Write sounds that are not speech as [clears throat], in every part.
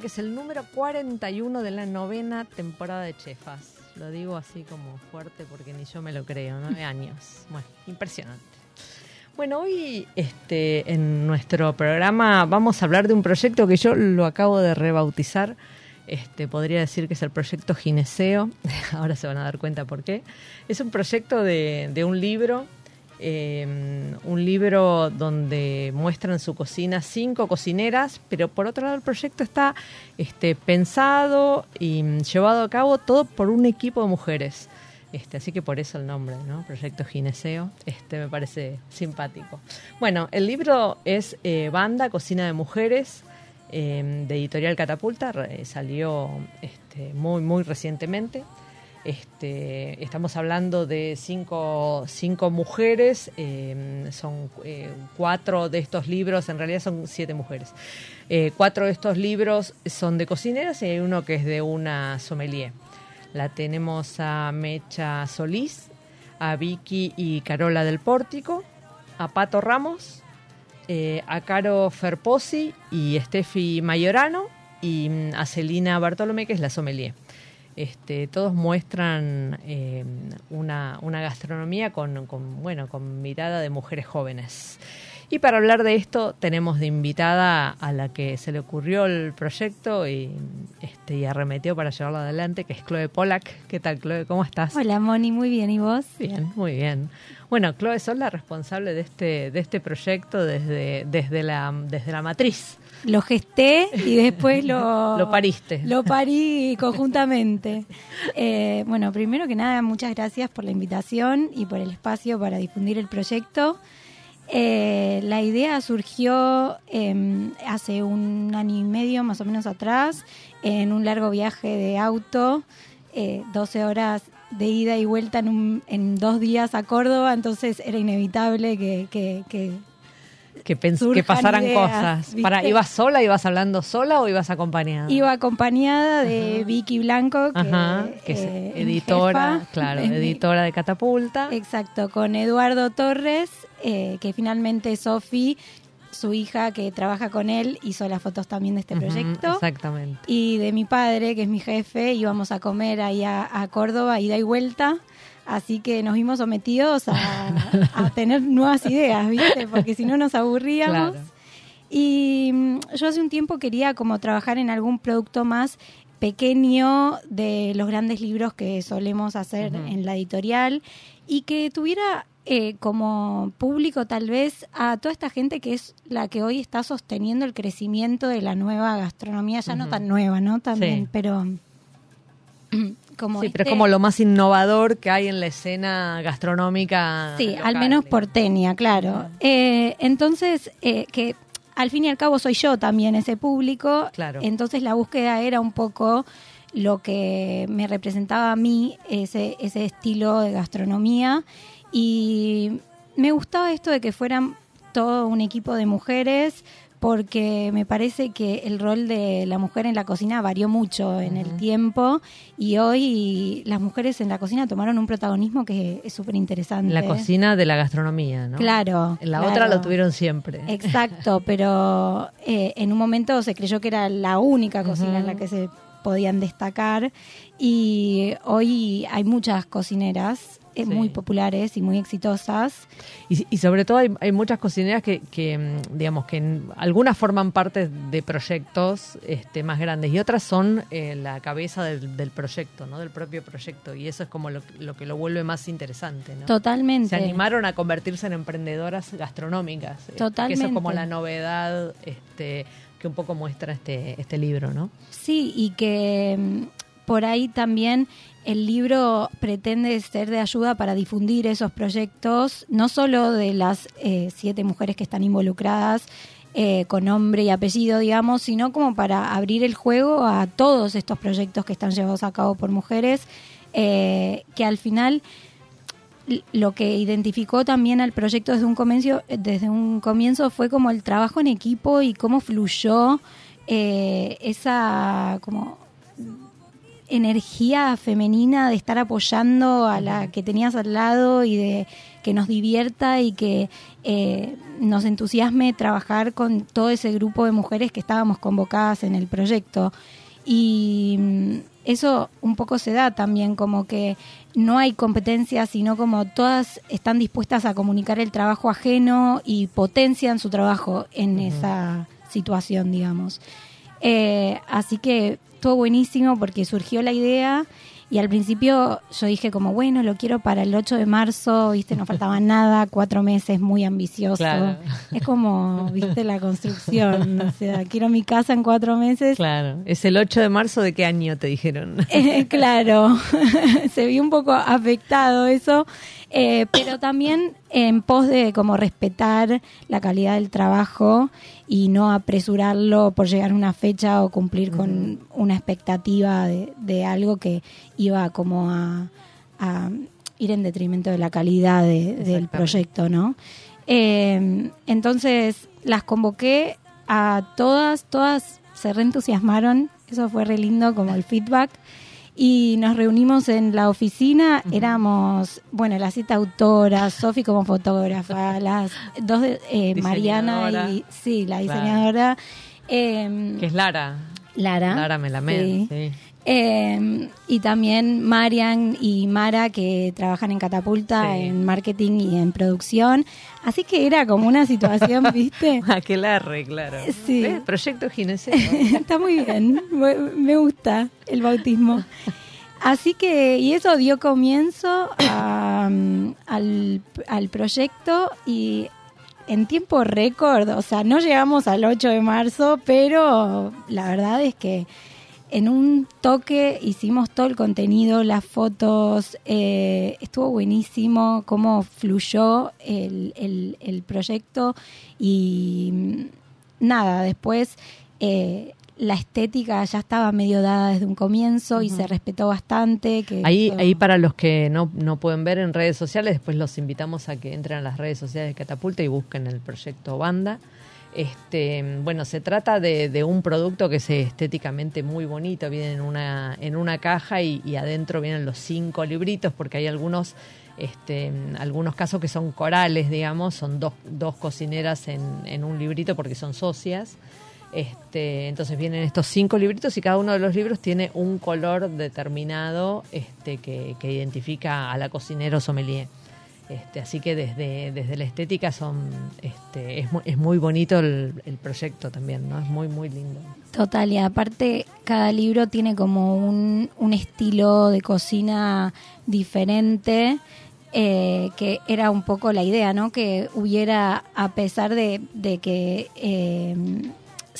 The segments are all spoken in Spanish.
Que es el número 41 de la novena temporada de Chefas. Lo digo así como fuerte porque ni yo me lo creo, nueve años. Bueno, impresionante. Bueno, hoy este, en nuestro programa vamos a hablar de un proyecto que yo lo acabo de rebautizar. Este, podría decir que es el proyecto Gineceo. [laughs] Ahora se van a dar cuenta por qué. Es un proyecto de un libro Em, un libro donde muestran su cocina cinco cocineras, pero por otro lado el proyecto está este, pensado y llevado a cabo todo por un equipo de mujeres. Este, así que por eso el nombre, ¿no? Proyecto Gineceo, este me parece simpático. Bueno, el libro es eh, Banda, Cocina de Mujeres, em, de Editorial Catapulta, salió este, muy, muy recientemente. Este, estamos hablando de cinco, cinco mujeres, em, son eh, cuatro de estos libros, en realidad son siete mujeres. Eh, cuatro de estos libros son de cocineras y hay uno que es de una sommelier. La tenemos a Mecha Solís, a Vicky y Carola del Pórtico, a Pato Ramos, eh, a Caro Ferposi y Steffi Mayorano y mm, a Celina Bartolomé, que es la sommelier. Este, todos muestran eh, una, gastronomía con, bueno, con mirada de mujeres jóvenes. Y para hablar de esto tenemos de invitada a la que se le ocurrió el proyecto y, este, y arremetió para llevarlo adelante, que es Chloe Polak. ¿Qué tal, Chloe? ¿Cómo estás? Hola, Moni, muy bien. ¿Y vos? Bien, muy bien. Bueno, Chloe, sos la responsable de este, de este proyecto desde, desde, la, desde la matriz. Lo gesté y después lo... [laughs] lo pariste. Lo parí conjuntamente. Eh, bueno, primero que nada, muchas gracias por la invitación y por el espacio para difundir el proyecto. Eh, la idea surgió em, hace un año y medio más o menos atrás, en un largo viaje de auto, 12 eh, horas de ida y vuelta en, en dos días a Córdoba, entonces era inevitable que, que, que que, que pasaran cosas. Para, ¿Ibas sola, ibas hablando sola o ibas acompañada? Iba acompañada de Vicky Blanco, que, es eh, editora, claro, [laughs] editora de Catapulta. Exacto, con Eduardo Torres, eh, que finalmente Sofi su hija que trabaja con él hizo las fotos también de este proyecto. Exactamente. Y de mi padre, que es mi jefe, íbamos a comer ahí a, Córdoba, ida y vuelta. Así que nos vimos sometidos a, tener nuevas ideas, ¿viste? Porque si no nos aburríamos. Y mm, yo hace un tiempo quería como trabajar en algún producto más pequeño de los grandes libros que solemos hacer en la editorial y que tuviera eh, como público tal vez a toda esta gente que es la que hoy está sosteniendo el crecimiento de la nueva gastronomía, ya no tan nueva, ¿no? También, pero [clears throat] como sí, pero es este como lo más innovador que hay en la escena gastronómica. Sí, al menos porteña, claro. Eh, entonces, eh, que al fin y al cabo soy yo también ese público. Claro. Entonces la búsqueda era un poco lo que me representaba a mí, ese, ese estilo de gastronomía. Y me gustaba esto de que fueran todo un equipo de mujeres porque me parece que el rol de la mujer en la cocina varió mucho en el tiempo y hoy las mujeres en la cocina tomaron un protagonismo que es súper interesante. La cocina de la gastronomía, ¿no? Claro. En la otra lo tuvieron siempre. Exacto, pero eh, en un momento se creyó que era la única cocina en la que se podían destacar y hoy hay muchas cocineras eh, muy populares y muy exitosas. Y, sobre todo hay, muchas cocineras que, que, mm, digamos, que algunas forman parte de proyectos este, más grandes y otras son eh, la cabeza del, proyecto, ¿no? Del propio proyecto. Y eso es como lo, que lo vuelve más interesante, ¿no? Totalmente. Se animaron a convertirse en emprendedoras gastronómicas. Totalmente. eso es como la novedad este, que un poco muestra este, este libro, ¿no? Sí, y que mm, por ahí también el libro pretende ser de ayuda para difundir esos proyectos, no solo de las eh, siete mujeres que están involucradas eh, con nombre y apellido, digamos, sino como para abrir el juego a todos estos proyectos que están llevados a cabo por mujeres, eh, que al final lo que identificó también al proyecto desde un comienzo, desde un comienzo fue como el trabajo en equipo y cómo fluyó esa como energía femenina de estar apoyando a la que tenías al lado y de que nos divierta y que eh, nos entusiasme trabajar con todo ese grupo de mujeres que estábamos convocadas en el proyecto. Y mm, eso un poco se da también, como que no hay competencia, sino como todas están dispuestas a comunicar el trabajo ajeno y potencian su trabajo en esa situación, digamos. Eh, así que estuvo buenísimo porque surgió la idea y al principio yo dije como, bueno, lo quiero para el 8 de marzo, viste, no faltaba [laughs] nada, cuatro meses, muy ambicioso. Es como, viste, la construcción, o sea, quiero mi casa en cuatro meses. Claro, es el 8 de marzo de qué año te dijeron. [laughs] Eh, claro, [laughs] se vio un poco afectado eso, eh, pero también en pos de como respetar la calidad del trabajo y no apresurarlo por llegar a una fecha o cumplir con una expectativa de, algo que iba como a, ir en detrimento de la calidad del proyecto, ¿no? Eh, entonces las convoqué a todas, todas se reentusiasmaron, eso fue re lindo como el feedback y nos reunimos en la oficina, éramos, bueno, las siete autoras, Sofi como fotógrafa, [laughs] las dos, eh, Mariana y, sí, la diseñadora. Em, que es Lara. Lara. Lara Melamed, sí. Eh, y también Marian y Mara que trabajan en Catapulta, en marketing y en producción. Así que era como una situación, [laughs] ¿viste? Aquelarre, claro. Sí. Proyecto Gineceo. [laughs] Está muy bien, me gusta el bautismo. Así que, y eso dio comienzo al, al proyecto y en tiempo récord, o sea, no llegamos al 8 de marzo, pero la verdad es que en un toque hicimos todo el contenido, las fotos, eh, estuvo buenísimo cómo fluyó el, el, proyecto y mm, nada, después eh, la estética ya estaba medio dada desde un comienzo y se respetó bastante. Que ahí, ahí para los que no, no pueden ver en redes sociales, después los invitamos a que entren a las redes sociales de Catapulta y busquen el proyecto Banda. Este, bueno, se trata de, un producto que es estéticamente muy bonito, viene en una, en una caja y, adentro vienen los cinco libritos, porque hay algunos, este, algunos casos que son corales, digamos, son dos, dos cocineras en, un librito porque son socias. Este, entonces vienen estos cinco libritos y cada uno de los libros tiene un color determinado este, que, que identifica a la cocinera o sommelier. Este, así que desde, desde la estética son este, es, muy, es muy bonito el, proyecto también, ¿no? Es muy, muy lindo. Total, y aparte cada libro tiene como un, un estilo de cocina diferente. Eh, que era un poco la idea, ¿no? Que hubiera, a pesar de, de que eh,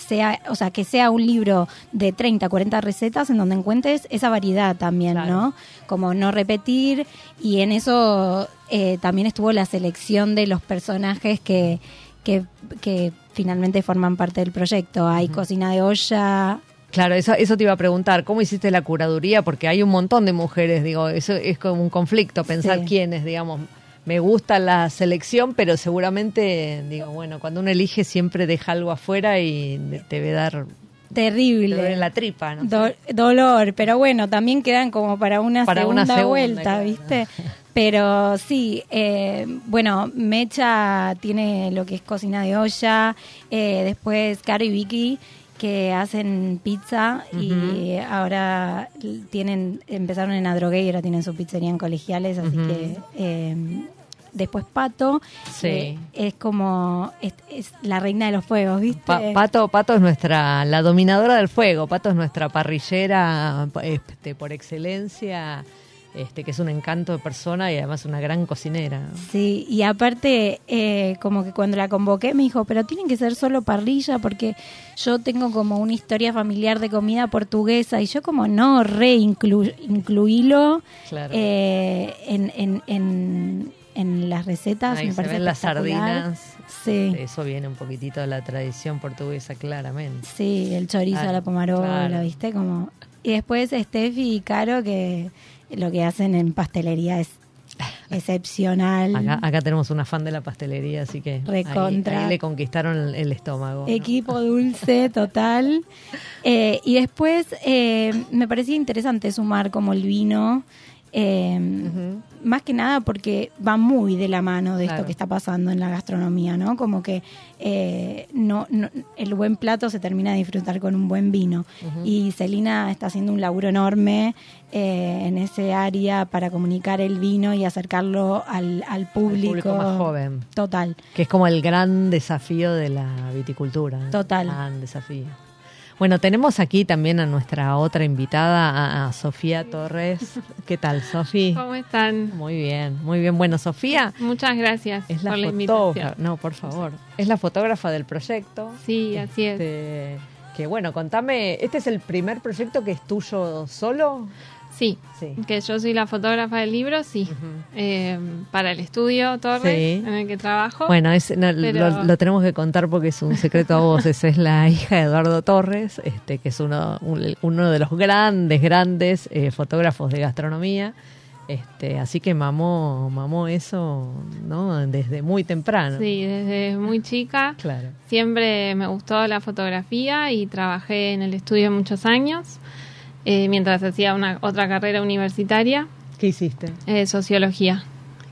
sea, o sea, que sea un libro de 30, 40 recetas en donde encuentres esa variedad también, ¿no? Como no repetir y en eso eh, también estuvo la selección de los personajes que, que, finalmente forman parte del proyecto. Hay cocina de olla, Claro, eso, eso te iba a preguntar, ¿cómo hiciste la curaduría? Porque hay un montón de mujeres, digo, eso es como un conflicto, pensar quiénes, digamos, me gusta la selección, pero seguramente, digo, bueno, cuando uno elige siempre deja algo afuera y te ve dar terrible en la tripa, ¿no? dolor, pero bueno, también quedan como para una, segunda, vuelta, ¿viste? Pero sí, eh, bueno, Mecha tiene lo que es cocina de olla, eh, después Caro y Vicky que hacen pizza y ahora tienen empezaron en Adrogué y ahora tienen su pizzería en colegiales, así que eh, después Pato eh, es como es, la reina de los fuegos, ¿viste? Pato, Pato es nuestra la dominadora del fuego, Pato es nuestra parrillera este, por excelencia este, que es un encanto de persona y además una gran cocinera. Sí, y aparte, eh, como que cuando la convoqué me dijo, pero tienen que ser solo parrilla porque yo tengo como una historia familiar de comida portuguesa y yo como no, re incluílo eh, en, en, en, las recetas. me parece las sardinas. Sí. Eso viene un poquitito de la tradición portuguesa, claramente. Sí, el chorizo a la pomarola, ¿viste? Como... Y después Steffi y Caro que lo que hacen en pastelería es [laughs] excepcional. Acá, tenemos una fan de la pastelería, así que Recontra. Ahí, le conquistaron el estómago. Equipo [laughs] dulce total. Eh, y después eh, me parecía interesante sumar como el vino eh, Más que nada porque va muy de la mano de esto que está pasando en la gastronomía, ¿no? Como que eh, no, el buen plato se termina de disfrutar con un buen vino. Y Celina está haciendo un laburo enorme eh, en ese área para comunicar el vino y acercarlo al, público, más joven. Total. Que es como el gran desafío de la viticultura. Total. Gran desafío. Bueno, tenemos aquí también a nuestra otra invitada, a, Sofía Torres. ¿Qué tal, Sofía? ¿Cómo están? Muy bien, muy bien. Bueno, Sofía. Muchas gracias es la por la invitación. No, por favor. Es la fotógrafa del proyecto. Sí, así es. Este, que bueno, contame, ¿este es el primer proyecto que es tuyo solo? Sí, que yo soy la fotógrafa del libro, sí. Eh, para el estudio Torres, en el que trabajo. Bueno, lo, tenemos que contar porque es un secreto a voces. es la [laughs] hija de Eduardo Torres, este que es uno, uno de los grandes, grandes eh, fotógrafos de gastronomía. Este, así que mamó, mamó eso, ¿no? Desde muy temprano. Sí, desde muy chica. Claro. Siempre me gustó la fotografía y trabajé en el estudio muchos años. Eh, mientras hacía una otra carrera universitaria. ¿Qué hiciste? Eh, sociología.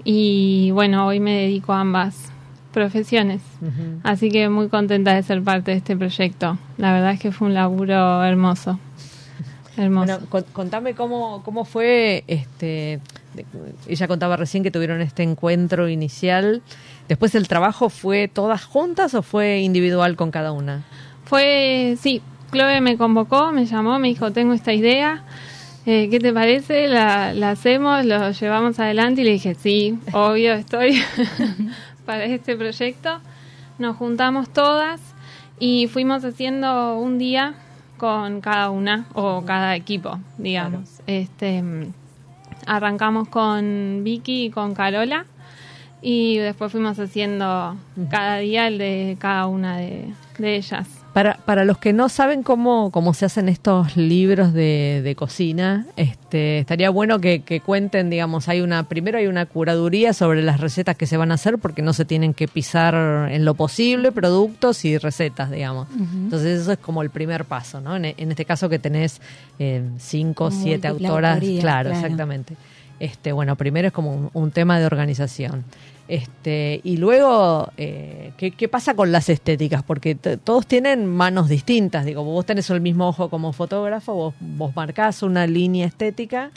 Y bueno, hoy me dedico a ambas profesiones. Así que muy contenta de ser parte de este proyecto. La verdad es que fue un laburo hermoso. [laughs] Hermoso. Bueno, contame cómo, cómo fue, este, ella contaba recién que tuvieron este encuentro inicial. Después el trabajo fue todas juntas o fue individual con cada una? Fue, sí, Chloe me convocó, me llamó, me dijo, tengo esta idea, eh, ¿qué te parece? La, hacemos, lo llevamos adelante y le dije, sí, obvio, estoy [laughs] para este proyecto. Nos juntamos todas y fuimos haciendo un día con cada una o cada equipo, digamos. Este arrancamos con Vicky y con Carola y después fuimos haciendo cada día el de cada una de ellas. Para, para los que no saben cómo, cómo se hacen estos libros de, de cocina, este, estaría bueno que, que, cuenten, digamos, hay una, primero hay una curaduría sobre las recetas que se van a hacer porque no se tienen que pisar en lo posible productos y recetas, digamos. Entonces eso es como el primer paso, ¿no? En, en este caso que tenés eh, cinco, siete autoras, claro, exactamente. Este, bueno, primero es como un tema de organización. Este, y luego, eh, ¿qué, pasa con las estéticas? Porque todos tienen manos distintas. Digo, vos tenés el mismo ojo como fotógrafo, vos, vos marcás una línea estética,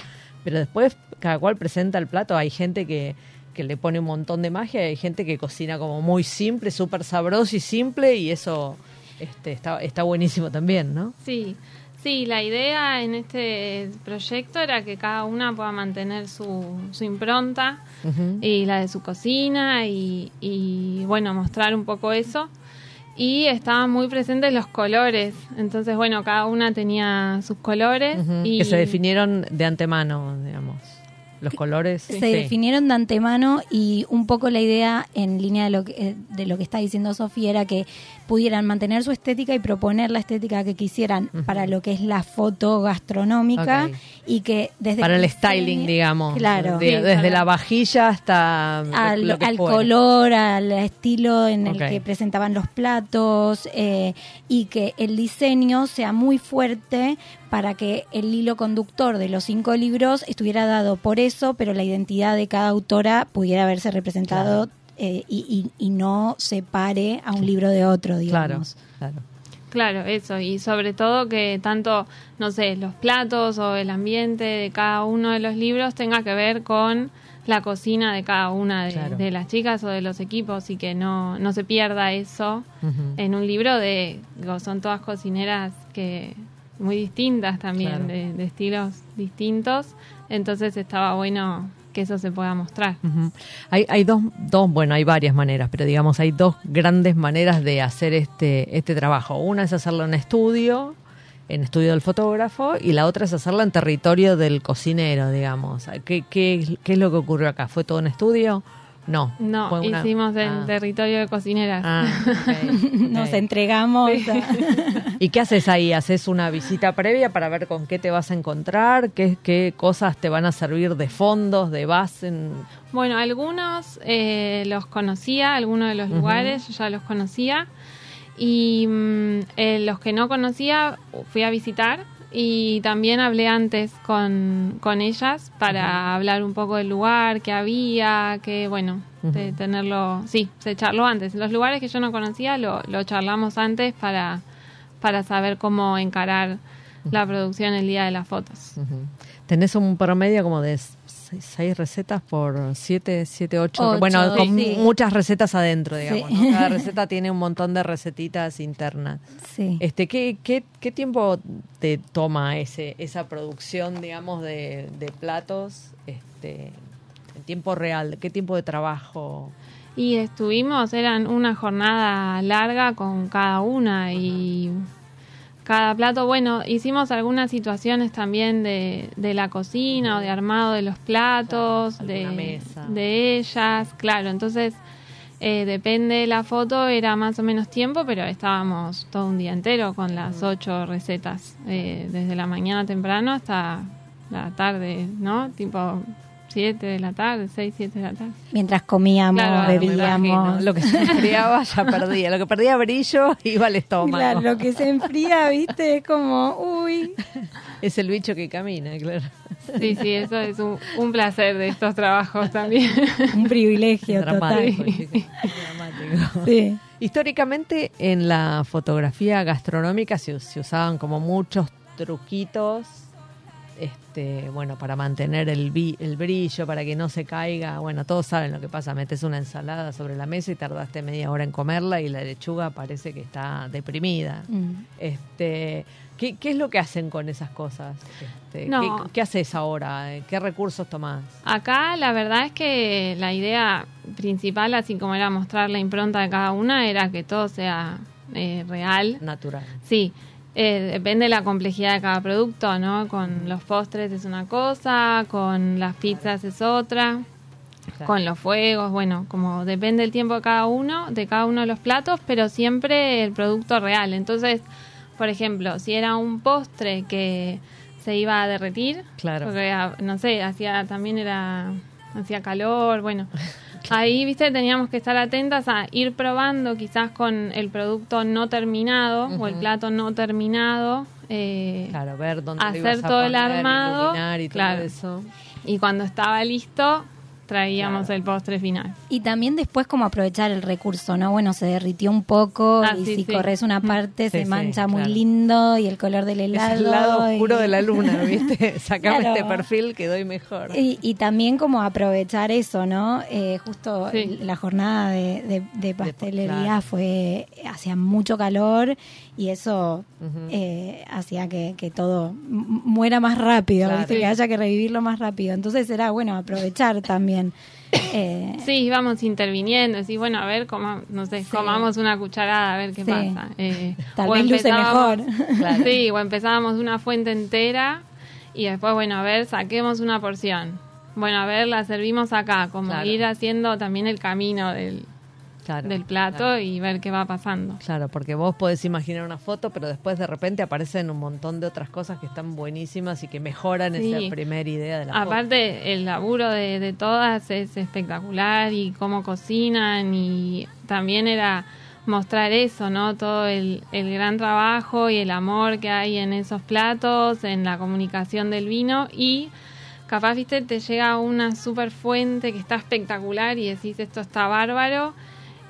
pero después cada cual presenta el plato. Hay gente que, que le pone un montón de magia, hay gente que cocina como muy simple, súper sabroso y simple, y eso este, está, está buenísimo también, ¿no? Sí. Sí, la idea en este proyecto era que cada una pueda mantener su, su impronta y la de su cocina y, y, bueno, mostrar un poco eso. Y estaban muy presentes los colores, entonces bueno, cada una tenía sus colores. y... Que se definieron de antemano, digamos los colores. Se definieron de antemano y un poco la idea en línea de lo que, de lo que está diciendo Sofía era que pudieran mantener su estética y proponer la estética que quisieran para lo que es la foto gastronómica y que desde para el styling digamos. claro. Desde la vajilla hasta al, al color al estilo en el que presentaban los platos eh, y que el diseño sea muy fuerte para que el hilo conductor de los cinco libros estuviera dado por eso, pero la identidad de cada autora pudiera verse representado eh, y, y, no separe a un libro de otro, digamos. Claro, claro. Claro, eso, y sobre todo que tanto, no sé, los platos o el ambiente de cada uno de los libros tenga que ver con la cocina de cada una de, Claro. de las chicas o de los equipos y que no, no se pierda eso en un libro de, digo, son todas cocineras que muy distintas también, Claro. de, de estilos distintos, entonces estaba bueno que eso se pueda mostrar. Hay, hay dos, dos, bueno, hay varias maneras, pero digamos, hay dos grandes maneras de hacer este, este trabajo. Una es hacerlo en estudio, en estudio del fotógrafo, y la otra es hacerlo en territorio del cocinero, digamos. ¿Qué, qué, qué es lo que ocurrió acá? ¿Fue todo en estudio? No. No, fue una- hicimos en Ah. territorio de cocineras. Ah, [laughs] Nos entregamos. a- [laughs] ¿Y qué haces ahí? ¿Haces una visita previa para ver con qué te vas a encontrar? ¿Qué, qué cosas te van a servir de fondos, de base? en- Bueno, algunos eh, los conocía, algunos de los lugares yo ya los conocía. Y mm, eh, los que no conocía fui a visitar y también hablé antes con, con ellas para hablar un poco del lugar, qué había, que bueno, de tenerlo, sí, se charló antes. Los lugares que yo no conocía lo, lo charlamos antes para, para saber cómo encarar la producción el día de las fotos. Tenés un promedio como de seis, seis recetas por siete, siete, ocho. Ocho, bueno, con sí. muchas recetas adentro, digamos. Sí. ¿no? Cada [laughs] receta tiene un montón de recetitas internas. Sí. Este, ¿qué, qué, qué tiempo te toma ese, esa producción, digamos, de, de platos este, en tiempo real? ¿Qué tiempo de trabajo? Y estuvimos, eran una jornada larga con cada una y cada plato, bueno, hicimos algunas situaciones también de, de la cocina o de armado de los platos, Claro, de, mesa. de ellas, claro, entonces eh, depende de la foto, era más o menos tiempo, pero estábamos todo un día entero con las ocho recetas, eh, desde la mañana temprano hasta la tarde, ¿no? Tipo siete de la tarde, seis, siete de la tarde. Mientras comíamos, Claro, imagino. bebíamos. Lo que se enfriaba ya perdía. Lo que perdía brillo iba al estómago. Claro, lo que se enfría, viste, es como, uy. Es el bicho que camina, claro. Sí, sí, eso es un, un placer de estos trabajos también. Un privilegio dramático, total. dramático. Sí. Históricamente en la fotografía gastronómica se, se usaban como muchos truquitos, este, bueno, para mantener el, vi- el brillo, para que no se caiga. Bueno, todos saben lo que pasa, metes una ensalada sobre la mesa y tardaste media hora en comerla y la lechuga parece que está deprimida. Mm. Este, ¿qué, qué es lo que hacen con esas cosas? Este, No. ¿qué, qué haces ahora? ¿Qué recursos tomás? Acá la verdad es que la idea principal, así como era mostrar la impronta de cada una, era que todo sea eh, real. Natural. Sí, eh, depende de la complejidad de cada producto, ¿no? Con los postres es una cosa, con las pizzas es otra, Claro. con los fuegos, bueno, como depende el tiempo de cada uno, de cada uno de los platos, pero siempre el producto real. Entonces, por ejemplo, si era un postre que se iba a derretir, Claro. porque ah, no sé, hacía también era hacía calor, bueno. [laughs] [laughs] Ahí, viste, teníamos que estar atentas a ir probando quizás con el producto no terminado o el plato no terminado. eh, Claro, ver dónde lo Hacer ibas a todo el poner, armado, y todo claro. eso. Y cuando estaba listo, traíamos Claro. el postre final. Y también después como aprovechar el recurso, ¿no? Bueno, se derritió un poco Ah, y sí, si sí. corres una parte Sí, se sí, mancha muy claro. lindo y el color del helado. Es el lado oscuro de la luna, [laughs] ¿viste? Sacame Claro. este perfil que doy mejor. Y, y también como aprovechar eso, ¿no? Eh, justo Sí. la jornada de, de- de pastelería claro. fue, hacía mucho calor y eso eh, hacía que, que todo muera más rápido, Claro. ¿viste? Sí. que haya que revivirlo más rápido. Entonces era bueno aprovechar también. Eh, Sí, íbamos interviniendo, decir, bueno, a ver, coma, no sé, Sí. comamos una cucharada, a ver qué Sí. pasa. Eh, [laughs] Tal vez luce mejor. Claro. Sí, o empezábamos una fuente entera y después, bueno, a ver, saquemos una porción. Bueno, a ver, la servimos acá, como Claro. ir haciendo también el camino del, Claro, del plato Claro. y ver qué va pasando. Claro, porque vos podés imaginar una foto, pero después de repente aparecen un montón de otras cosas que están buenísimas y que mejoran Sí. esa primera idea de la foto. Aparte, el laburo de, de todas es espectacular y cómo cocinan y también era mostrar eso, ¿no? Todo el, el gran trabajo y el amor que hay en esos platos, en la comunicación del vino y capaz, viste, te llega una super fuente que está espectacular y decís esto está bárbaro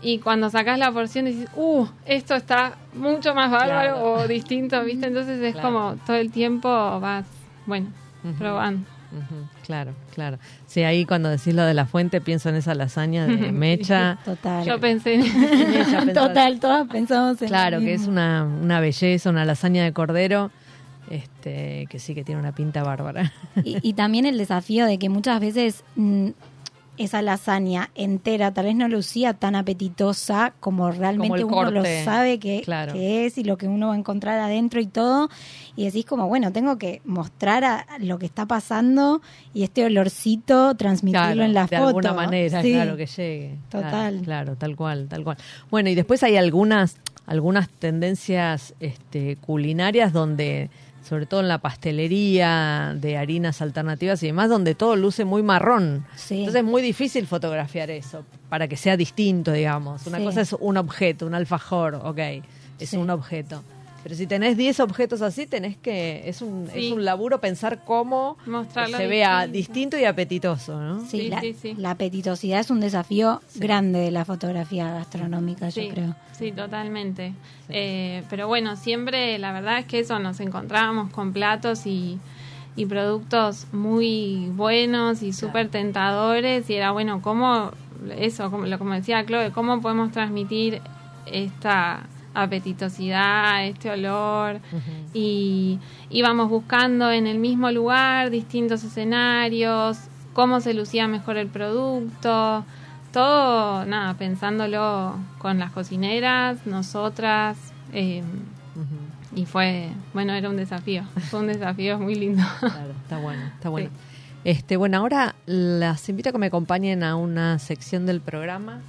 y cuando sacas la porción dices, uh, esto está mucho más bárbaro o distinto, ¿viste? Entonces es como todo el tiempo vas, bueno, probando. Claro, claro. Sí, ahí cuando decís lo de la fuente pienso en esa lasaña de [laughs] mecha. Total. Yo pensé en [laughs] ella. [laughs] Total, todas pensamos en Claro, que es una, una belleza, una lasaña de cordero. Este, que sí que tiene una pinta bárbara. Y, y también el desafío de que muchas veces mm, esa lasaña entera tal vez no lucía tan apetitosa como realmente uno lo sabe que, que, es y lo que uno va a encontrar adentro y todo. Y decís como, bueno, tengo que mostrar a lo que está pasando y este olorcito transmitirlo en la foto. De alguna manera, claro, que llegue. Total. Claro, tal cual, tal cual. Bueno, y después hay algunas, algunas tendencias este, culinarias donde sobre todo en la pastelería de harinas alternativas y demás, donde todo luce muy marrón. Entonces es muy difícil fotografiar eso para que sea distinto, digamos. Una cosa es un objeto, un alfajor, ok, es un objeto. Pero si tenés 10 objetos así, tenés que. Es un, es un laburo pensar cómo se vea distinto y apetitoso, ¿no? Sí, la, la, apetitosidad es un desafío grande de la fotografía gastronómica, yo creo. Sí, totalmente. Eh, pero bueno, siempre la verdad es que eso, nos encontrábamos con platos y, y productos muy buenos y súper tentadores y era bueno, ¿cómo. Eso, como, como decía Chloe, ¿cómo podemos transmitir esta apetitosidad, este olor. Y íbamos buscando en el mismo lugar distintos escenarios, cómo se lucía mejor el producto, todo, nada, pensándolo con las cocineras, nosotras, em, y fue, bueno, era un desafío, fue un desafío muy lindo. [laughs] Claro, está bueno, está bueno. Este, bueno, ahora las invito a que me acompañen a una sección del programa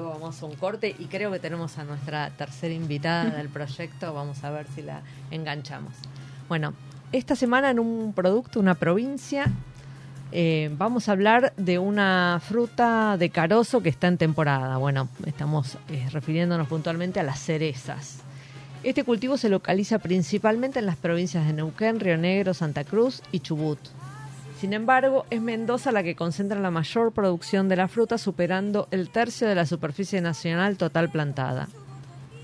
luego vamos a un corte y creo que tenemos a nuestra tercera invitada del [laughs] proyecto, vamos a ver si la enganchamos. Bueno, esta semana en un producto, una provincia, eh, vamos a hablar de una fruta de carozo que está en temporada. Bueno, estamos eh, refiriéndonos puntualmente a las cerezas. Este cultivo se localiza principalmente en las provincias de Neuquén, Río Negro, Santa Cruz y Chubut. Sin embargo, es Mendoza la que concentra la mayor producción de la fruta, superando el tercio de la superficie nacional total plantada.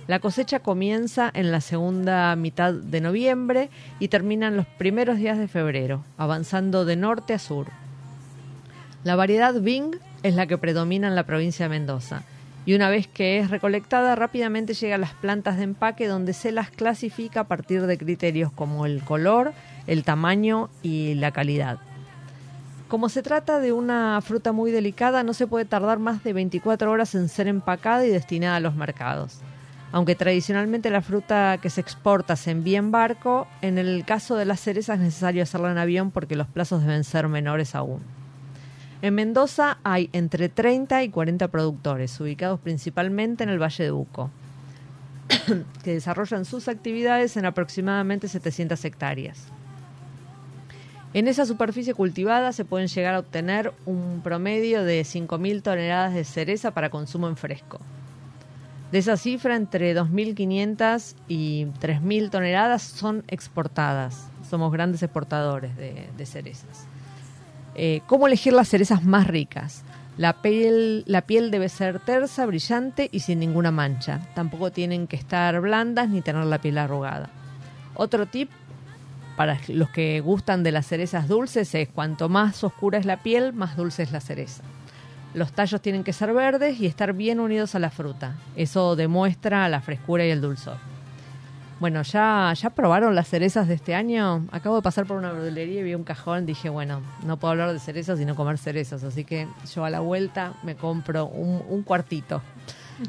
La cosecha comienza en la segunda mitad de noviembre y termina en los primeros días de febrero, avanzando de norte a sur. La variedad Bing es la que predomina en la provincia de Mendoza y una vez que es recolectada rápidamente llega a las plantas de empaque donde se las clasifica a partir de criterios como el color, el tamaño y la calidad. Como se trata de una fruta muy delicada, no se puede tardar más de 24 horas en ser empacada y destinada a los mercados. Aunque tradicionalmente la fruta que se exporta se envía en barco, en el caso de las cerezas es necesario hacerla en avión porque los plazos deben ser menores aún. En Mendoza hay entre 30 y 40 productores, ubicados principalmente en el Valle de Uco, [coughs] que desarrollan sus actividades en aproximadamente 700 hectáreas. En esa superficie cultivada se pueden llegar a obtener un promedio de 5.000 toneladas de cereza para consumo en fresco. De esa cifra, entre 2.500 y 3.000 toneladas son exportadas. Somos grandes exportadores de, cerezas. Eh, ¿Cómo elegir las cerezas más ricas? La piel, la piel debe ser tersa, brillante y sin ninguna mancha. Tampoco tienen que estar blandas ni tener la piel arrugada. Otro tip para los que gustan de las cerezas dulces es cuanto más oscura es la piel, más dulce es la cereza. Los tallos tienen que ser verdes y estar bien unidos a la fruta. Eso demuestra la frescura y el dulzor. Bueno, ¿ya, ¿ya probaron las cerezas de este año? Acabo de pasar por una verdulería y vi un cajón. Dije, bueno, no puedo hablar de cerezas y no comer cerezas. Así que yo a la vuelta me compro un, un cuartito.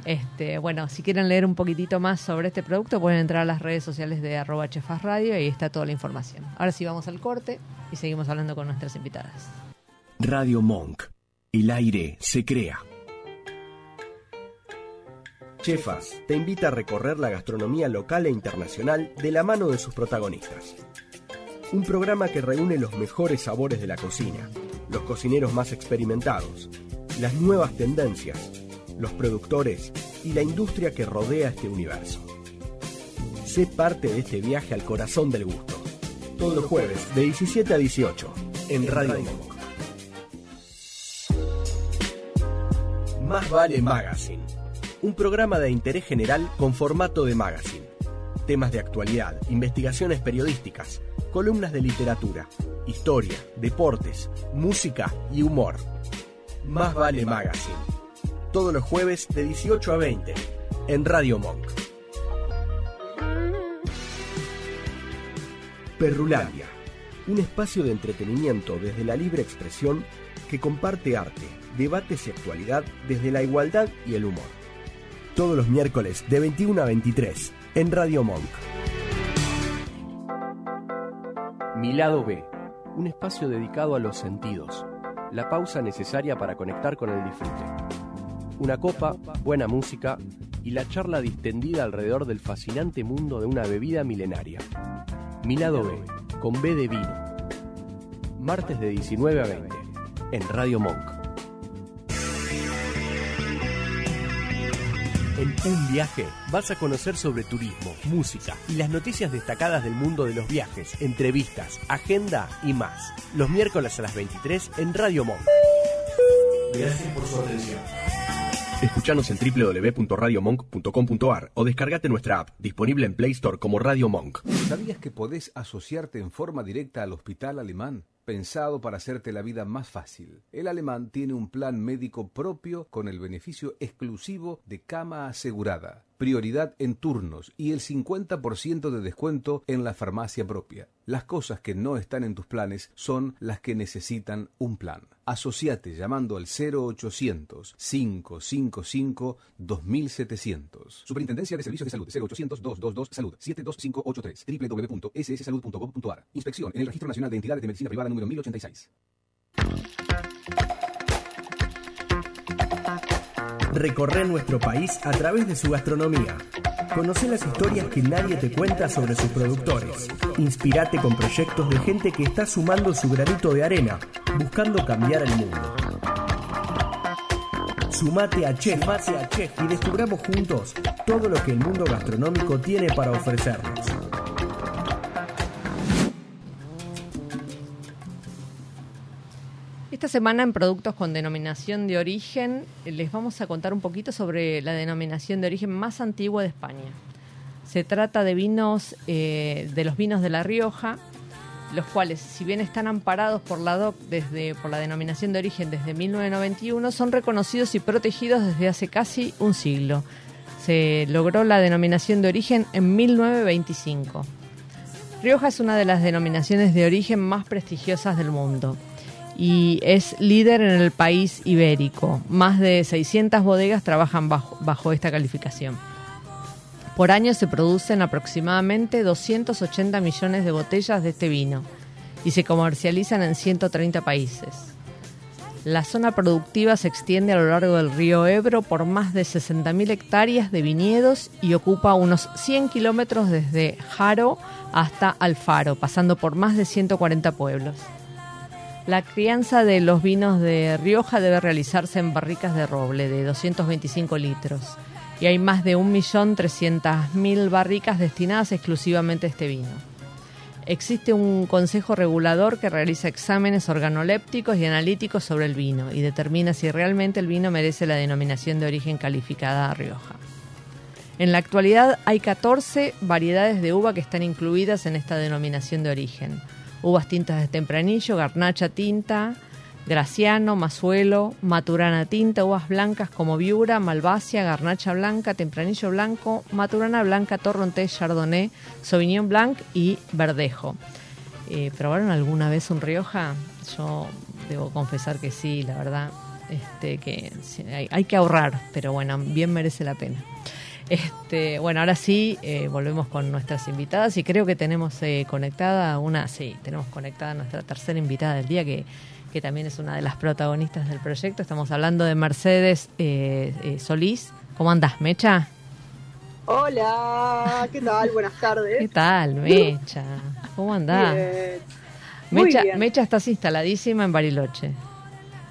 Este, bueno, si quieren leer un poquitito más sobre este producto, pueden entrar a las redes sociales de arroba chefas radio y ahí está toda la información. Ahora sí vamos al corte y seguimos hablando con nuestras invitadas. Radio Monk. El aire se crea. Chefas te invita a recorrer la gastronomía local e internacional de la mano de sus protagonistas. Un programa que reúne los mejores sabores de la cocina, los cocineros más experimentados, las nuevas tendencias los productores y la industria que rodea este universo. Sé parte de este viaje al corazón del gusto. Todos los jueves de 17 a 18 en Radio Monk. Más vale Magazine. un programa de interés general con formato de magazine. Temas de actualidad, investigaciones periodísticas, columnas de literatura, historia, deportes, música y humor. Más vale Magazine. Todos los jueves de 18 a 20 en Radio Monk. Perrulandia, un espacio de entretenimiento desde la libre expresión que comparte arte, debates y actualidad desde la igualdad y el humor. Todos los miércoles de 21 a 23 en Radio Monk. Mi lado B, un espacio dedicado a los sentidos, la pausa necesaria para conectar con el disfrute. Una copa, buena música y la charla distendida alrededor del fascinante mundo de una bebida milenaria. Mi lado B, con B de vino. Martes de 19 a 20, en Radio Monk. En un viaje vas a conocer sobre turismo, música y las noticias destacadas del mundo de los viajes, entrevistas, agenda y más. Los miércoles a las 23 en Radio Monk. Gracias por su atención. Escuchanos en www.radiomonk.com.ar o descargate nuestra app, disponible en Play Store como Radio Monk. ¿Sabías que podés asociarte en forma directa al Hospital Alemán? Pensado para hacerte la vida más fácil. El alemán tiene un plan médico propio con el beneficio exclusivo de cama asegurada, prioridad en turnos y el 50% de descuento en la farmacia propia. Las cosas que no están en tus planes son las que necesitan un plan. Asociate llamando al 0800 555 2700. Superintendencia de Servicios de Salud 0800 222 Salud 72583 www.sssalud.gov.ar. Inspección en el Registro Nacional de Entidades de Medicina Privada número 1086. Recorre nuestro país a través de su gastronomía. Conoce las historias que nadie te cuenta sobre sus productores. Inspirate con proyectos de gente que está sumando su granito de arena, buscando cambiar el mundo. Sumate a Chef, Sumate a Chef y descubramos juntos todo lo que el mundo gastronómico tiene para ofrecernos. Esta semana en Productos con Denominación de Origen les vamos a contar un poquito sobre la denominación de origen más antigua de España. Se trata de vinos, eh, de los vinos de La Rioja, los cuales, si bien están amparados por la DOC desde, por la denominación de origen desde 1991, son reconocidos y protegidos desde hace casi un siglo. Se logró la denominación de origen en 1925. Rioja es una de las denominaciones de origen más prestigiosas del mundo y es líder en el país ibérico. Más de 600 bodegas trabajan bajo, esta calificación. Por año se producen aproximadamente 280 millones de botellas de este vino y se comercializan en 130 países. La zona productiva se extiende a lo largo del río Ebro por más de 60.000 hectáreas de viñedos y ocupa unos 100 kilómetros desde Jaro hasta Alfaro, pasando por más de 140 pueblos. La crianza de los vinos de Rioja debe realizarse en barricas de roble de 225 litros y hay más de 1.300.000 barricas destinadas exclusivamente a este vino. Existe un consejo regulador que realiza exámenes organolépticos y analíticos sobre el vino y determina si realmente el vino merece la denominación de origen calificada a Rioja. En la actualidad hay 14 variedades de uva que están incluidas en esta denominación de origen uvas tintas de tempranillo, garnacha tinta, graciano, mazuelo, maturana tinta, uvas blancas como viura, malvasia, garnacha blanca, tempranillo blanco, maturana blanca, torrontés, chardonnay, sauvignon blanc y verdejo. Eh, ¿Probaron alguna vez un Rioja? Yo debo confesar que sí, la verdad, este, que hay, hay que ahorrar, pero bueno, bien merece la pena. Este, bueno, ahora sí, eh, volvemos con nuestras invitadas y creo que tenemos eh, conectada una, sí, tenemos conectada nuestra tercera invitada del día que, que también es una de las protagonistas del proyecto. Estamos hablando de Mercedes eh, Solís. ¿Cómo andás, Mecha? Hola, ¿qué tal? Buenas tardes. [laughs] ¿Qué tal, Mecha? ¿Cómo andás? Mecha, Mecha estás instaladísima en Bariloche.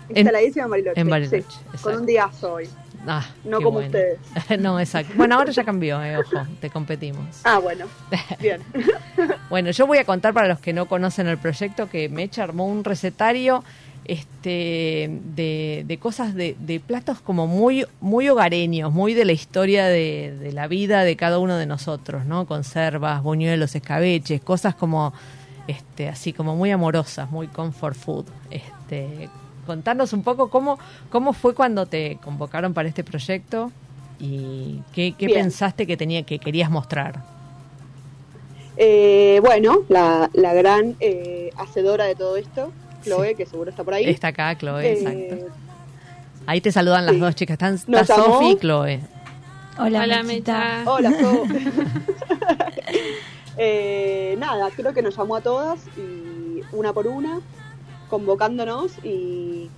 Instaladísima en Bariloche. En Bariloche. con un día hoy. Ah, no como ustedes. [laughs] no, exacto. [laughs] Bueno, ahora ya cambió, eh, ojo, te competimos. Ah, bueno. [laughs] Bien. bueno, yo voy a contar para los que no conocen el proyecto que Mecha armó un recetario este, de, cosas de, platos como muy, muy hogareños, muy de la historia de, la vida de cada uno de nosotros, ¿no? Conservas, buñuelos, escabeches, cosas como, este, así como muy amorosas, muy comfort food. Este, contarnos un poco cómo, cómo fue cuando te convocaron para este proyecto y qué, pensaste que tenía, que querías mostrar. Eh, bueno, la, la gran eh, hacedora de todo esto Chloe, que seguro está por ahí. Está acá, Chloe, eh, exacto. Ahí te saludan las dos chicas. Están, está Sofi y Chloe. Hola, Hola Mecha. Hola, [laughs] [laughs] eh, nada, creo que nos llamó a todas y una por una, convocándonos y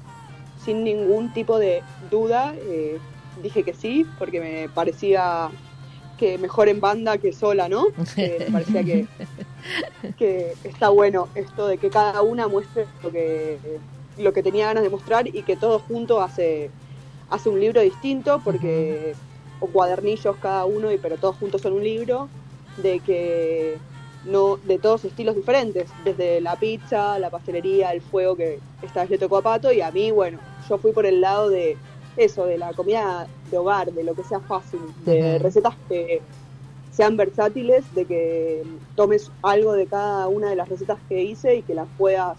sin ningún tipo de duda eh, dije que sí, porque me parecía que mejor en banda que sola, ¿no? [laughs] me parecía que, que está bueno esto de que cada una muestre lo que, lo que tenía ganas de mostrar y que todo junto hace, hace un libro distinto, porque, o cuadernillos cada uno, y, pero todos juntos son un libro, de que no de todos estilos diferentes, desde la pizza, la pastelería, el fuego que esta vez le tocó a Pato y a mí, bueno, yo fui por el lado de eso, de la comida de hogar, de lo que sea fácil, de recetas que sean versátiles, de que tomes algo de cada una de las recetas que hice y que las puedas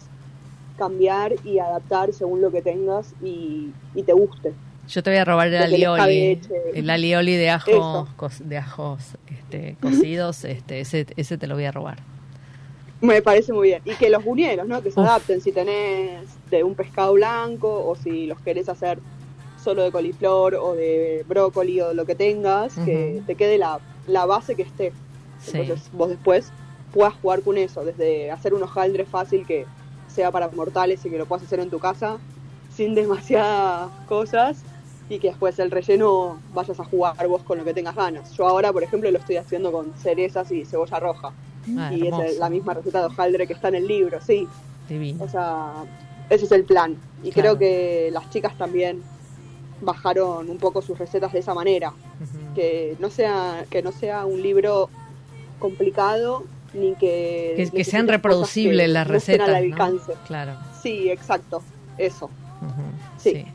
cambiar y adaptar según lo que tengas y, te guste. Yo te voy a robar el alioli, el alioli de ajos, de ajos este, cocidos, este, ese, ese te lo voy a robar. Me parece muy bien. Y que los buñuelos, ¿no? Que se adapten si tenés de un pescado blanco o si los querés hacer solo de coliflor o de brócoli o lo que tengas, que te quede la, la base que esté. Entonces vos después puedas jugar con eso, desde hacer un hojaldre fácil que sea para mortales y que lo puedas hacer en tu casa sin demasiadas cosas y que después el relleno vayas a jugar vos con lo que tengas ganas. Yo ahora, por ejemplo, lo estoy haciendo con cerezas y cebolla roja. Ah, y es la misma receta de hojaldre que está en el libro, sí. O sea, ese es el plan. Y creo que las chicas también bajaron un poco sus recetas de esa manera. Que no sea, que no sea un libro complicado ni que. Que, sean reproducibles las recetas. Claro. Sí, exacto. Eso. sí.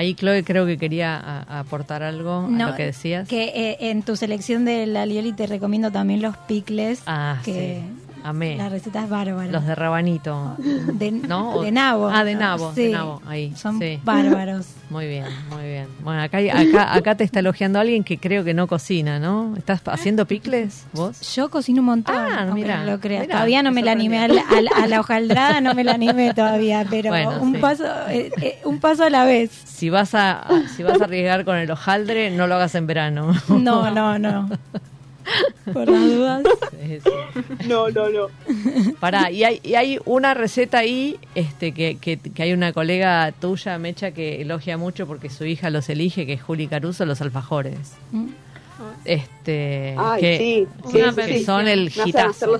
Ahí Chloe creo que quería aportar algo a lo que decías. Que eh, en tu selección de la Lioli te recomiendo también los picles. Ah, que Amé. La receta es bárbara. Los de rabanito. De, ¿no? de nabo. Ah, de nabo, de nabo, ahí. Son bárbaros. [laughs] Muy bien, muy bien. Bueno, acá, acá, acá te está elogiando alguien que creo que no cocina, ¿no? ¿Estás haciendo picles vos? Yo cocino un montón. Ah, mira. Lo creas. todavía no me la animé a la, hojaldrada, no me la animé todavía, pero un, paso, eh, eh, un paso a la vez. Si vas a, si vas a arriesgar con el hojaldre, no lo hagas en verano. No, no, no. [laughs] [laughs] Por las dudas. No, no, no. Pará, y hay, y hay una receta ahí este, que, que, hay una colega tuya, Mecha, que elogia mucho porque su hija los elige, que es Juli Caruso, los alfajores. Mm. Este, que, sí, son el hitazo.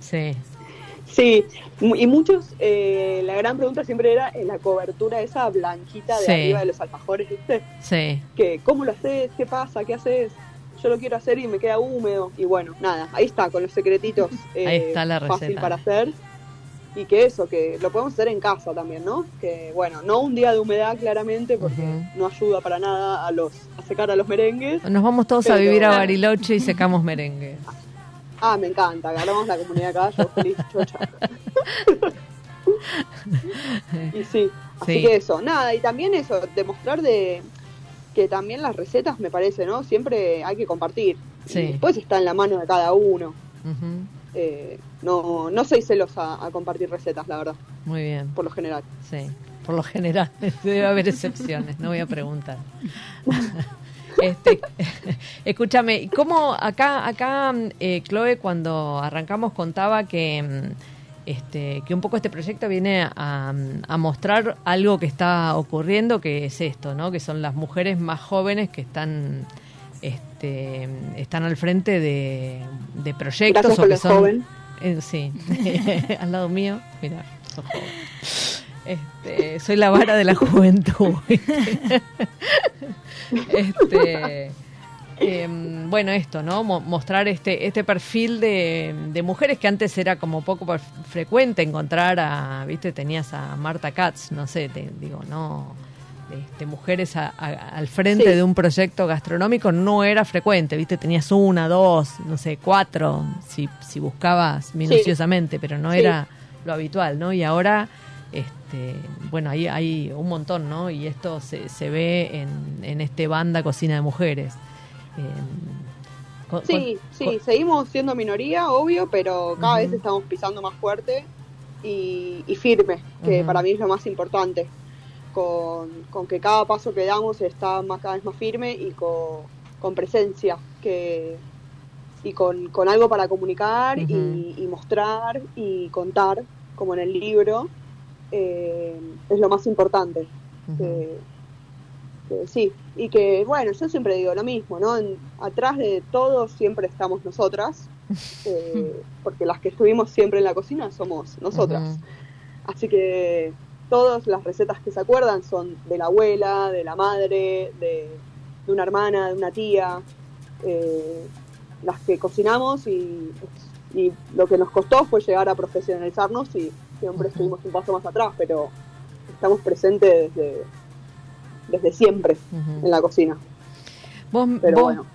Sí. Sí, y muchos, eh, la gran pregunta siempre era en la cobertura esa blanquita de arriba de los alfajores, ¿viste? Sí. Que, ¿Cómo lo haces? ¿Qué pasa? ¿Qué haces? Yo lo quiero hacer y me queda húmedo. Y bueno, nada, ahí está, con los secretitos. [laughs] ahí eh, está la Fácil para hacer. Y que eso, que lo podemos hacer en casa también, ¿no? Que bueno, no un día de humedad claramente, porque no ayuda para nada a los a secar a los merengues. Nos vamos todos a vivir a Bariloche y [laughs] secamos merengue. Ah, me encanta, agarramos la comunidad acá, yo feliz, chocha. [laughs] y sí, así que eso, nada, y también eso, demostrar de, que también las recetas, me parece, ¿no? Siempre hay que compartir. Sí. después está en la mano de cada uno. Eh, no, no soy celosa a compartir recetas, la verdad. Muy bien. Por lo general. Sí, por lo general. [laughs] Debe haber excepciones, no voy a preguntar. [laughs] Este, [laughs] escúchame, ¿cómo acá, acá eh, Chloe, cuando arrancamos, contaba que mm, este, que un poco este proyecto viene a, mostrar algo que está ocurriendo, que es esto, ¿no? que son las mujeres más jóvenes que están, este, están al frente de, proyectos. o que son, eh, sí, [laughs] al lado mío, mira, sos joven. Este, soy la vara de la juventud. [laughs] este, Em, bueno, esto, ¿no? mostrar este, este perfil de, mujeres que antes era como poco frecuente encontrar a, viste, tenías a Marta Katz, no sé, te digo, no, este, mujeres al frente de un proyecto gastronómico no era frecuente, viste, tenías una, dos, no sé, cuatro, si, si buscabas minuciosamente, pero no era lo habitual, ¿no? Y ahora este, bueno, ahí hay un montón, ¿no? Y esto se, se ve en, en este banda Cocina de Mujeres. Sí, sí, seguimos siendo minoría, obvio, pero cada vez estamos pisando más fuerte y, firme, que para mí es lo más importante. Con, con, que cada paso que damos está más, cada vez más firme y con, con presencia que, y con, con algo para comunicar y, y, mostrar y contar, como en el libro, eh, es lo más importante. Sí, y que bueno, yo siempre digo lo mismo, ¿no? atrás de todo siempre estamos nosotras, [laughs] eh, porque las que estuvimos siempre en la cocina somos nosotras. Así que todas las recetas que se acuerdan son de la abuela, de la madre, de, una hermana, de una tía, eh, las que cocinamos y, y lo que nos costó fue llegar a profesionalizarnos y siempre estuvimos un paso más atrás, pero estamos presentes desde, desde siempre en la cocina. Vos,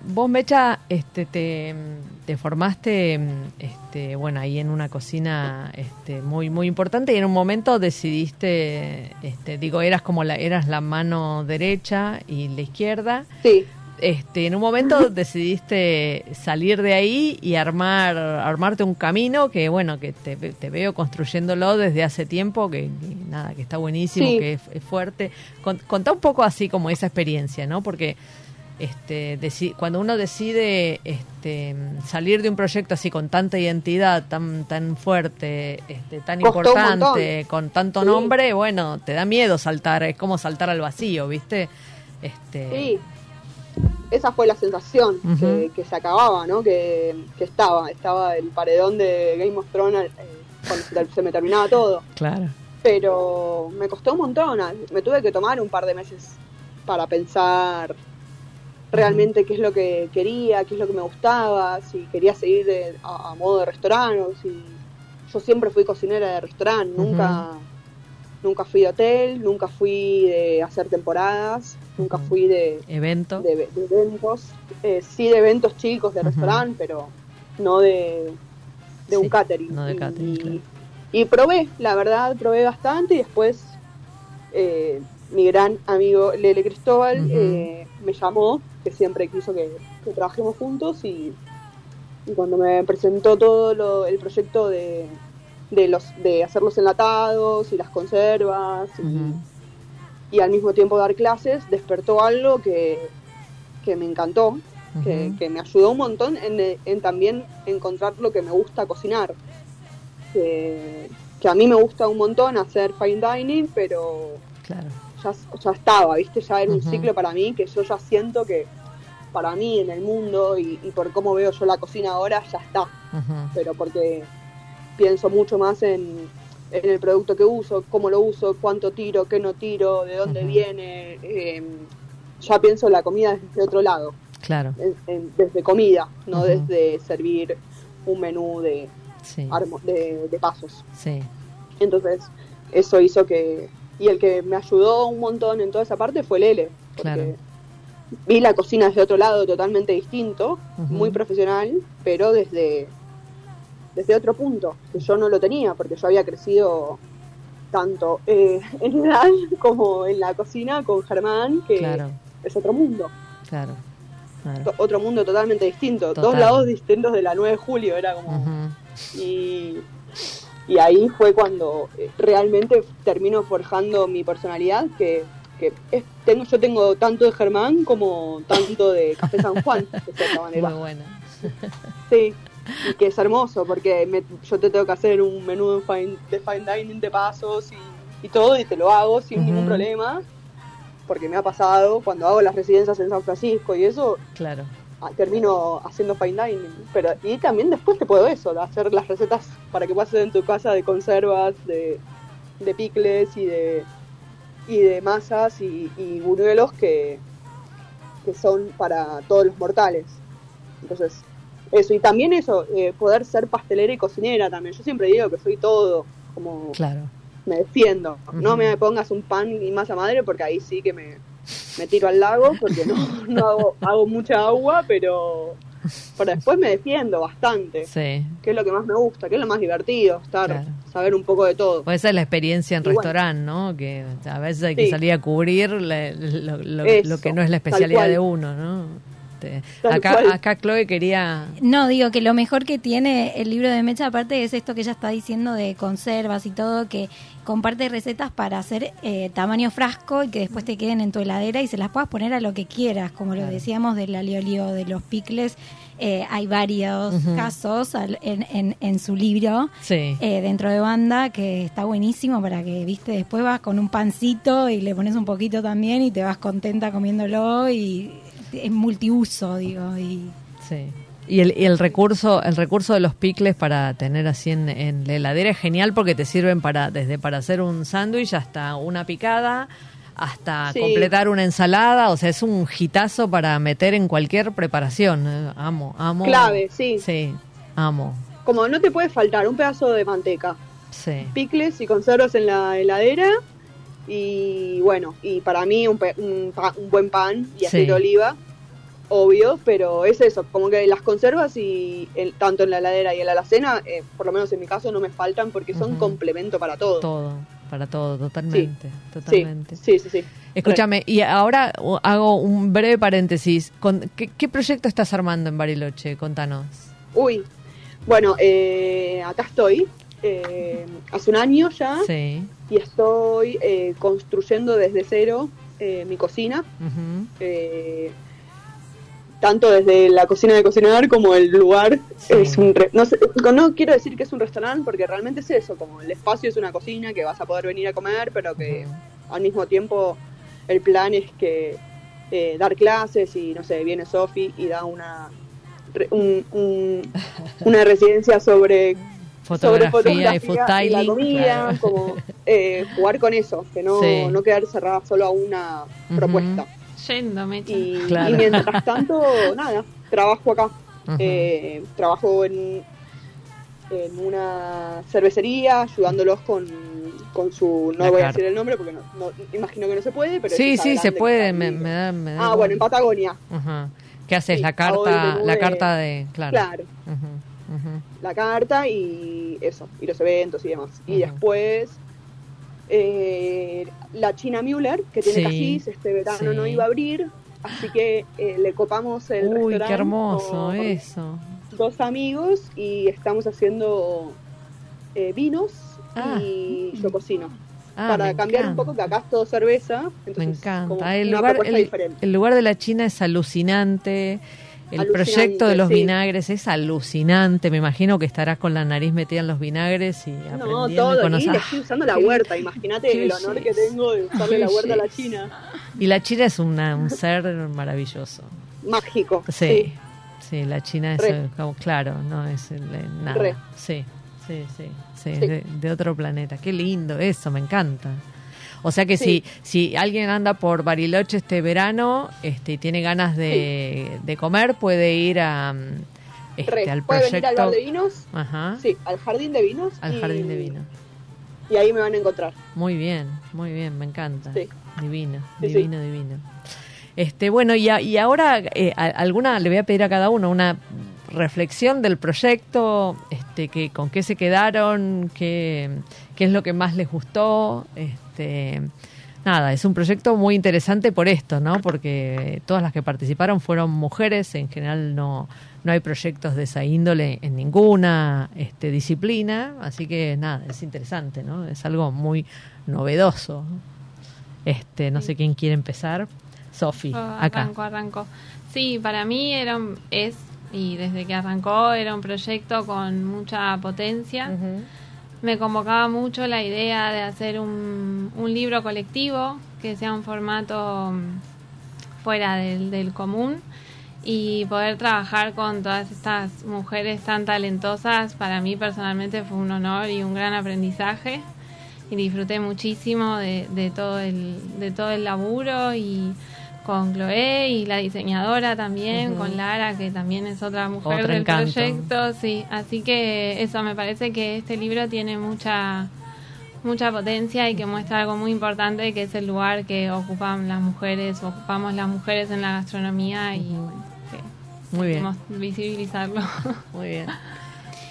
vos, Mecha, este, te, formaste este, bueno, ahí en una cocina este, muy, muy importante y en un momento decidiste, este, digo, eras como la, eras la mano derecha y la izquierda. Sí este, en un momento [laughs] decidiste salir de ahí y armar, armarte un camino que, bueno, que te, veo construyéndolo desde hace tiempo, que, nada, que está buenísimo, que es, fuerte. contá un poco así como esa experiencia, ¿no? Porque este, cuando uno decide este, salir de un proyecto así con tanta identidad, tan, tan fuerte, este, tan importante, con tanto nombre, bueno, te da miedo saltar, es como saltar al vacío, ¿viste? Este, sí esa fue la sensación que, se acababa, ¿no? Que, estaba, estaba el paredón de Game of Thrones eh, cuando se, me terminaba todo. Claro. Pero me costó un montón, me tuve que tomar un par de meses para pensar realmente qué es lo que quería, qué es lo que me gustaba, si quería seguir a, modo de restaurante, si yo siempre fui cocinera de restaurante, nunca nunca fui de hotel, nunca fui de hacer temporadas, nunca fui de, ¿Evento? de, eventos, eh, sí de eventos chicos de restaurante, pero no de, de un catering. No de catering y, probé, la verdad, probé bastante y después eh, mi gran amigo Lele Cristóbal eh, me llamó, que siempre quiso que, trabajemos juntos y, cuando me presentó todo el proyecto de de los de hacer los enlatados y las conservas y, al mismo tiempo dar clases despertó algo que, me encantó que, me ayudó un montón en, también encontrar lo que me gusta cocinar que, a mí me gusta un montón hacer fine dining pero ya, ya estaba viste ya era un ciclo para mí que yo ya siento que para mí en el mundo y, y por cómo veo yo la cocina ahora ya está. Pero porque pienso mucho más en, el producto que uso, cómo lo uso, cuánto tiro, qué no tiro, de dónde viene. Em, ya pienso la comida desde otro lado. Claro. desde comida, no desde servir un menú de, de, pasos. Sí. Entonces, eso hizo que. Y el que me ayudó un montón en toda esa parte fue Lele. Porque vi la cocina desde otro lado totalmente distinto, muy profesional, pero desde desde otro punto, que yo no lo tenía, porque yo había crecido tanto eh, [laughs] en edad como en la cocina con Germán, que es otro mundo. Claro. Otro mundo totalmente distinto, dos lados distintos de la 9 de julio, era como... y, y ahí fue cuando eh, realmente termino forjando mi personalidad, que, que tengo, yo tengo tanto de Germán como tanto de Café San Juan, de cierta [laughs] manera. Muy buena. Sí, [laughs] y que es hermoso porque yo te tengo que hacer un menú de fine, de fine dining de pasos y, todo y te lo hago sin ningún problema porque me ha pasado cuando hago las residencias en San Francisco y eso claro ah, termino haciendo fine dining pero y también después te puedo eso hacer las recetas para que puedas hacer en tu casa de conservas de, de picles y de y de masas y, y buñuelos que que son para todos los mortales. Entonces, eso, y también eso, eh, poder ser pastelera y cocinera también. Yo siempre digo que soy todo, como claro. me defiendo. No me pongas un pan y masa madre porque ahí sí que me, me tiro al lago porque no, [laughs] no hago, hago mucha agua, pero, pero después me defiendo bastante. Sí. Que es lo que más me gusta, que es lo más divertido, estar, saber un poco de todo. Pues esa es la experiencia en restaurante, ¿no? Que a veces hay que salir a cubrir lo, lo, que no es la especialidad de uno, ¿no? Acá, acá Chloe quería... No, digo que lo mejor que tiene el libro de Mecha, aparte, es esto que ella está diciendo de conservas y todo, que comparte recetas para hacer eh, tamaño frasco y que después te queden en tu heladera y se las puedas poner a lo que quieras, como lo decíamos del aliolio de los picles. Eh, hay varios casos en, en, su libro eh, dentro de banda que está buenísimo para que, viste, después vas con un pancito y le pones un poquito también y te vas contenta comiéndolo y es multiuso, digo. Y... Sí. Y el, y el recurso el recurso de los picles para tener así en, la heladera es genial porque te sirven para desde para hacer un sándwich hasta una picada hasta completar una ensalada, o sea, es un hitazo para meter en cualquier preparación. Eh, amo, amo. Clave, sí. Sí, amo. Como no te puede faltar un pedazo de manteca. Sí. Picles y conservas en la heladera y bueno, y para mí un, un, buen pan y aceite de oliva, obvio, pero es eso, como que las conservas y tanto en la heladera y en la alacena, eh, por lo menos en mi caso, no me faltan porque son complemento para todo. Todo, para todo, totalmente. Sí, totalmente. Sí, sí, sí. Escúchame, y ahora hago un breve paréntesis. Con, ¿qué, proyecto estás armando en Bariloche? Contanos. Uy, bueno, eh, acá estoy eh, hace un año ya y estoy eh, construyendo desde cero eh, mi cocina. Tanto desde la cocina de cocinar como el lugar. Es un no, no, quiero decir que es un restaurante porque realmente es eso como el espacio es una cocina que vas a poder venir a comer pero que al mismo tiempo el plan es que dar clases y no sé viene Sofi y da una [laughs] una residencia sobre fotografía, y food la comida, como eh, jugar con eso, que no, no quedar cerrada solo a una propuesta. Y, mientras [laughs] tanto, nada, trabajo acá. Eh, trabajo en, en una cervecería ayudándolos con, con su no voy a decir el nombre porque no, imagino que no se puede pero sí sí se puede me, da, ah bueno en Patagonia. Qué haces la carta la carta de claro. Claro. La carta y eso, y los eventos y demás. Y después eh, la China Müller, que tiene casis, este verano no iba a abrir, así que eh, le copamos el Uy, qué hermoso eso. Dos amigos y estamos haciendo eh, vinos ah. y yo cocino. Ah, para cambiar un poco, que acá es todo cerveza. me encanta. El lugar, el lugar de la China es alucinante. El proyecto de los vinagres es alucinante. Me imagino que estarás con la nariz metida en los vinagres y aprendiendo. No, todo. Y estoy usando la huerta. Imagínate el honor que tengo de usarle la huerta a la China. [laughs] Y la China es un ser maravilloso. Mágico. Sí. Sí, la China es como, claro, no es nada. Sí, sí, sí. sí, de otro planeta. Qué lindo eso, me encanta. O sea que si, si alguien anda por Bariloche este verano este, y tiene ganas de, comer, puede ir a, mm, este, al proyecto. Venir al bar de vinos. Sí, al jardín de vinos. Al jardín de vinos. Y ahí me van a encontrar. Muy bien, muy bien, me encanta. Divino, divino, divino. Este, bueno, y, y ahora eh, alguna le voy a pedir a cada uno una reflexión del proyecto, este, que, con qué se quedaron, qué, qué es lo que más les gustó. Este, este, nada, es un proyecto muy interesante por esto, ¿no? Porque todas las que participaron fueron mujeres, en general no, no hay proyectos de esa índole en ninguna este, disciplina, así que nada, es interesante, ¿no? Es algo muy novedoso. Este, no sé quién quiere empezar. Sofi, oh, acá. Arranco, arranco. Sí, para mí era, es, y desde que arrancó, era un proyecto con mucha potencia me convocaba mucho la idea de hacer un, un libro colectivo que sea un formato mm, fuera del, del, común y poder trabajar con todas estas mujeres tan talentosas para mí personalmente fue un honor y un gran aprendizaje. Y disfruté muchísimo de, de todo el de todo el laburo y con Chloe y la diseñadora también, con Lara, que también es otra mujer del proyecto. Sí, así que eso me parece que este libro tiene mucha mucha potencia y que muestra algo muy importante que es el lugar que ocupan las mujeres, ocupamos las mujeres en la gastronomía y muy bien. visibilizarlo. Muy bien. [laughs]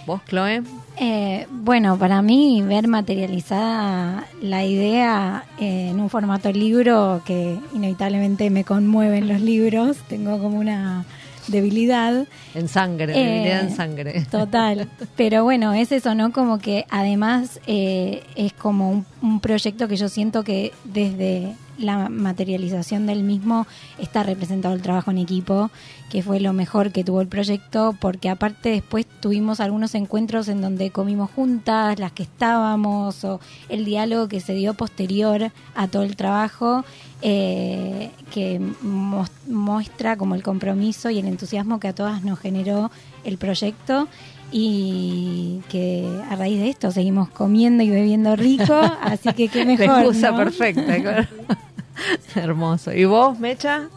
¿Vos, Chloe? Eh, bueno, para mí ver materializada la idea eh, en un formato libro que inevitablemente me conmueven los libros, tengo como una debilidad. En sangre, debilidad en eh, sangre. Total. Pero bueno, es eso, ¿no? Como que además es como un proyecto que yo siento que desde la materialización del mismo está representado el trabajo en equipo, que fue lo mejor que tuvo el proyecto, porque aparte después tuvimos algunos encuentros en donde comimos juntas, las que estábamos, o el diálogo que se dio posterior a todo el trabajo, eh, que muestra como el compromiso y el entusiasmo que a todas nos generó el proyecto y que a raíz de esto seguimos comiendo y bebiendo rico, [laughs] así que qué mejor. La excusa perfecta, [laughs] Hermoso. ¿Y vos, Mecha?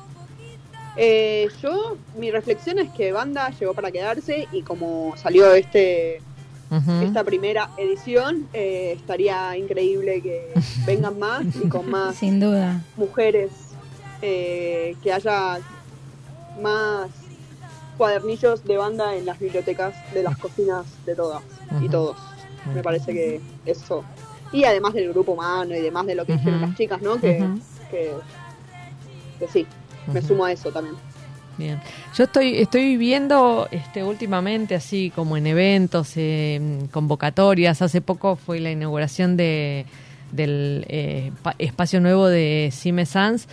Eh, yo, mi reflexión es que Banda llegó para quedarse y como salió este esta primera edición, eh, estaría increíble que [laughs] vengan más y con más Sin duda. mujeres, eh, que haya más cuadernillos de banda en las bibliotecas de las cocinas de todas y todos. Me parece que eso. Y además del grupo humano y demás de lo que hicieron las chicas, ¿no? Que, que, sí, me sumo a eso también. Bien. Yo estoy estoy viendo este últimamente así como en eventos, convocatorias. Hace poco fue la inauguración de del eh, espacio nuevo de Cime Sans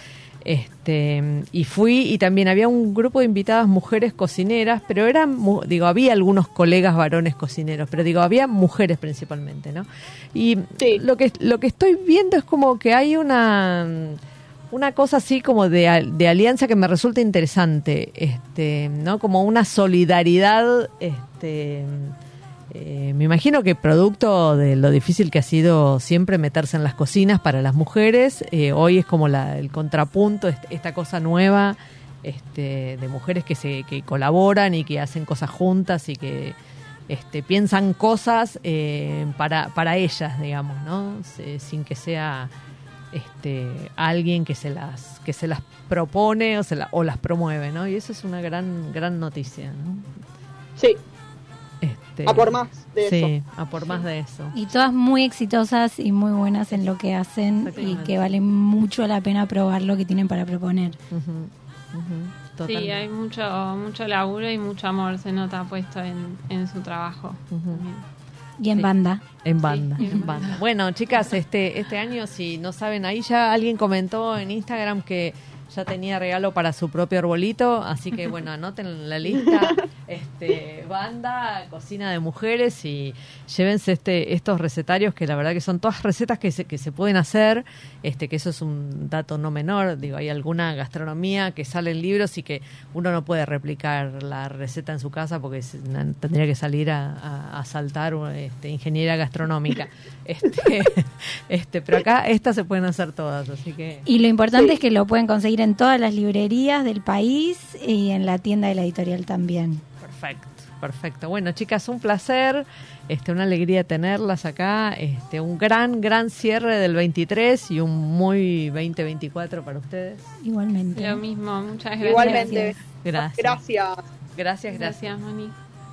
este, y fui y también había un grupo de invitadas mujeres cocineras, pero eran, digo, había algunos colegas varones cocineros, pero digo, había mujeres principalmente, ¿no? Y lo, que, lo que estoy viendo es como que hay una, una cosa así como de, de alianza que me resulta interesante, este, ¿no? Como una solidaridad, este eh, me imagino que producto de lo difícil que ha sido siempre meterse en las cocinas para las mujeres, eh, hoy es como el contrapunto, esta cosa nueva este, de mujeres que, se, que colaboran y que hacen cosas juntas y que este, piensan cosas eh, para, para ellas, digamos, ¿no? sin que sea este, alguien que se las que se las propone o, se o las promueve, ¿no? Y eso es una gran gran noticia, ¿no? Sí, este, a por más de sí, eso. a por más de eso. Y todas muy exitosas y muy buenas en lo que hacen y que vale mucho la pena probar lo que tienen para proponer. Sí, hay mucho, mucho laburo y mucho amor se nota puesto en, en su trabajo. Y en banda. En banda, en banda. Bueno, chicas, este, este año, si no saben, ahí ya alguien comentó en Instagram que ya tenía regalo para su propio arbolito, así que bueno, anoten la lista, este, banda, cocina de mujeres y llévense este, estos recetarios que la verdad que son todas recetas que se, que se pueden hacer, este, que eso es un dato no menor, digo, hay alguna gastronomía que sale en libros y que uno no puede replicar la receta en su casa porque tendría que salir a, a, saltar este, ingeniera gastronómica. Este, [laughs] este, pero acá estas se pueden hacer todas, así que... Y lo importante es que lo pueden conseguir en todas las librerías del país y en la tienda de la editorial también. Perfecto, perfecto. Bueno, chicas, un placer, este, una alegría tenerlas acá, este, un gran, gran cierre del 23 y un muy 2024 para ustedes. Igualmente. Lo mismo, muchas gracias. Igualmente. Gracias. Gracias. Gracias, gracias, Moni.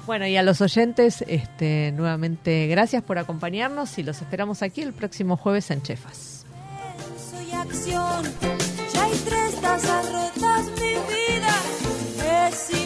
Bueno, y a los oyentes, este, nuevamente gracias por acompañarnos y los esperamos aquí el próximo jueves en Chefas. Ya hay tres tazas rotas, mi vida. Es